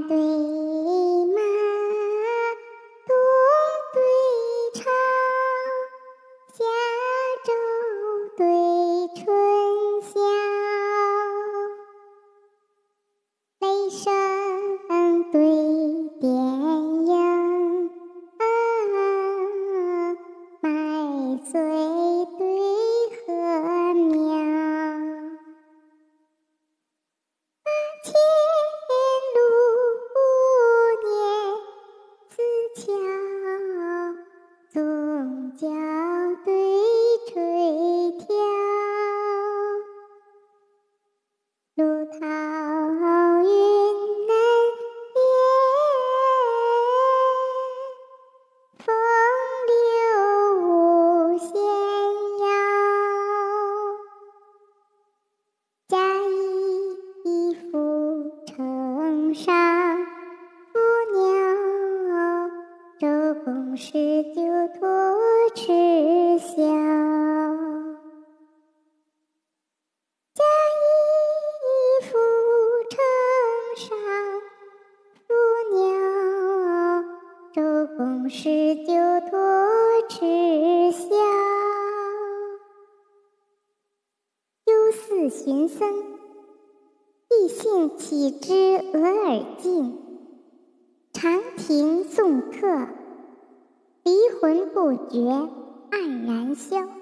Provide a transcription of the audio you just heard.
三对马，东对朝，夏昼对春。角对垂髫，路桃周公使酒托。赤霄，嫁衣服成上夫鸟，周公使酒托赤霄。忧寺寻僧，异兴起之俄而进，长亭送客。离魂不觉，黯然销。